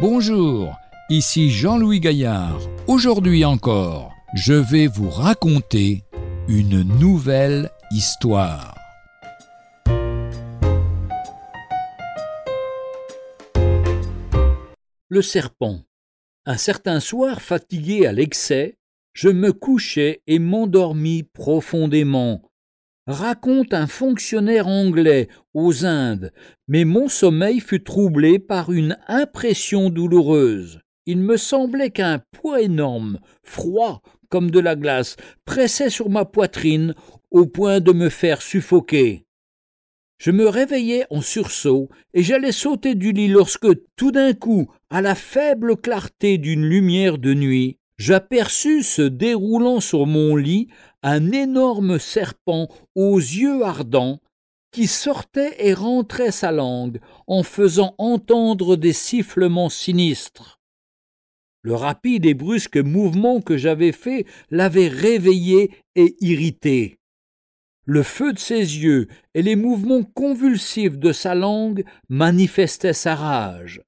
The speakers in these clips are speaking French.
Bonjour, ici Jean-Louis Gaillard. Aujourd'hui encore, je vais vous raconter une nouvelle histoire. Le serpent. Un certain soir, fatigué à l'excès, je me couchai et m'endormis profondément. Raconte un fonctionnaire anglais aux Indes, mais mon sommeil fut troublé par une impression douloureuse. Il me semblait qu'un poids énorme, froid comme de la glace, pressait sur ma poitrine au point de me faire suffoquer. Je me réveillai en sursaut et j'allais sauter du lit lorsque, tout d'un coup, à la faible clarté d'une lumière de nuit, j'aperçus se déroulant sur mon lit un énorme serpent aux yeux ardents qui sortait et rentrait sa langue en faisant entendre des sifflements sinistres. Le rapide et brusque mouvement que j'avais fait l'avait réveillé et irrité. Le feu de ses yeux et les mouvements convulsifs de sa langue manifestaient sa rage.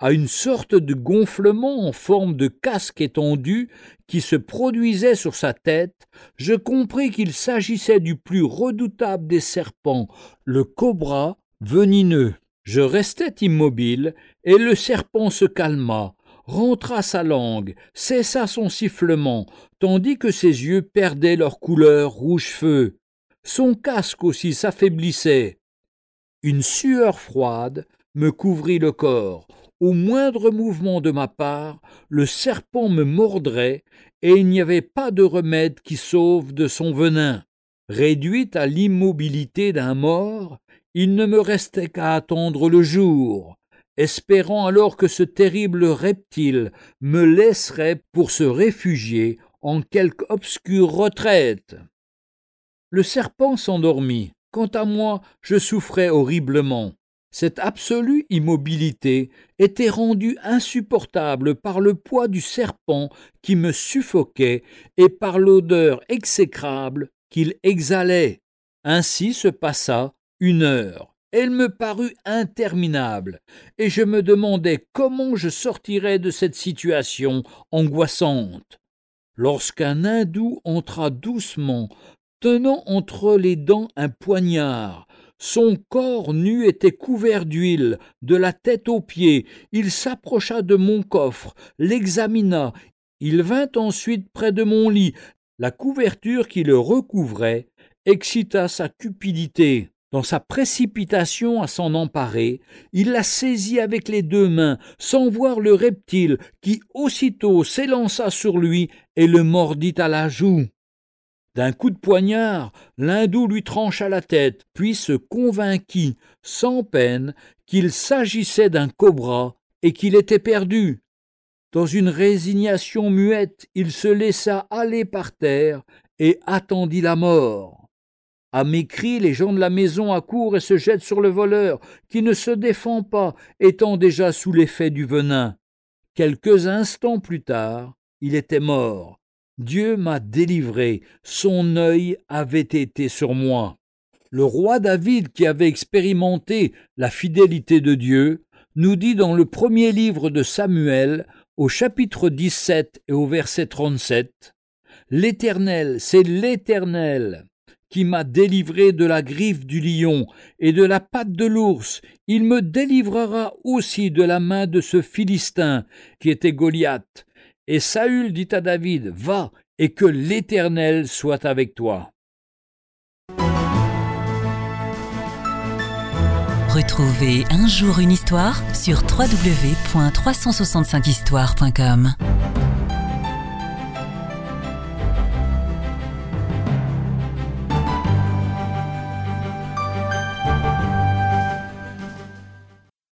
À une sorte de gonflement en forme de casque étendu qui se produisait sur sa tête, je compris qu'il s'agissait du plus redoutable des serpents, le cobra venimeux. Je restai immobile, et le serpent se calma, rentra sa langue, cessa son sifflement, tandis que ses yeux perdaient leur couleur rouge feu. Son casque aussi s'affaiblissait. Une sueur froide me couvrit le corps. Au moindre mouvement de ma part, le serpent me mordrait, et il n'y avait pas de remède qui sauve de son venin. Réduite à l'immobilité d'un mort, il ne me restait qu'à attendre le jour, espérant alors que ce terrible reptile me laisserait pour se réfugier en quelque obscure retraite. Le serpent s'endormit. Quant à moi, je souffrais horriblement. Cette absolue immobilité était rendue insupportable par le poids du serpent qui me suffoquait et par l'odeur exécrable qu'il exhalait. Ainsi se passa une heure. Elle me parut interminable, et je me demandais comment je sortirais de cette situation angoissante. Lorsqu'un hindou entra doucement tenant entre les dents un poignard. Son corps nu était couvert d'huile, de la tête aux pieds. Il s'approcha de mon coffre, l'examina. Il vint ensuite près de mon lit. La couverture qui le recouvrait excita sa cupidité. Dans sa précipitation à s'en emparer, il la saisit avec les deux mains, sans voir le reptile, qui aussitôt s'élança sur lui et le mordit à la joue. D'un coup de poignard, l'hindou lui trancha la tête, puis se convainquit, sans peine, qu'il s'agissait d'un cobra et qu'il était perdu. Dans une résignation muette, il se laissa aller par terre et attendit la mort. À mes cris, les gens de la maison accourent et se jettent sur le voleur, qui ne se défend pas, étant déjà sous l'effet du venin. Quelques instants plus tard, il était mort, Dieu m'a délivré, son œil avait été sur moi. Le roi David, qui avait expérimenté la fidélité de Dieu, nous dit dans le premier livre de Samuel, au chapitre 17 et au verset 37, L'Éternel, c'est l'Éternel qui m'a délivré de la griffe du lion et de la patte de l'ours. Il me délivrera aussi de la main de ce Philistin qui était Goliath. Et Saül dit à David, Va, et que l'Éternel soit avec toi. Retrouvez un jour une histoire sur www.365histoire.com.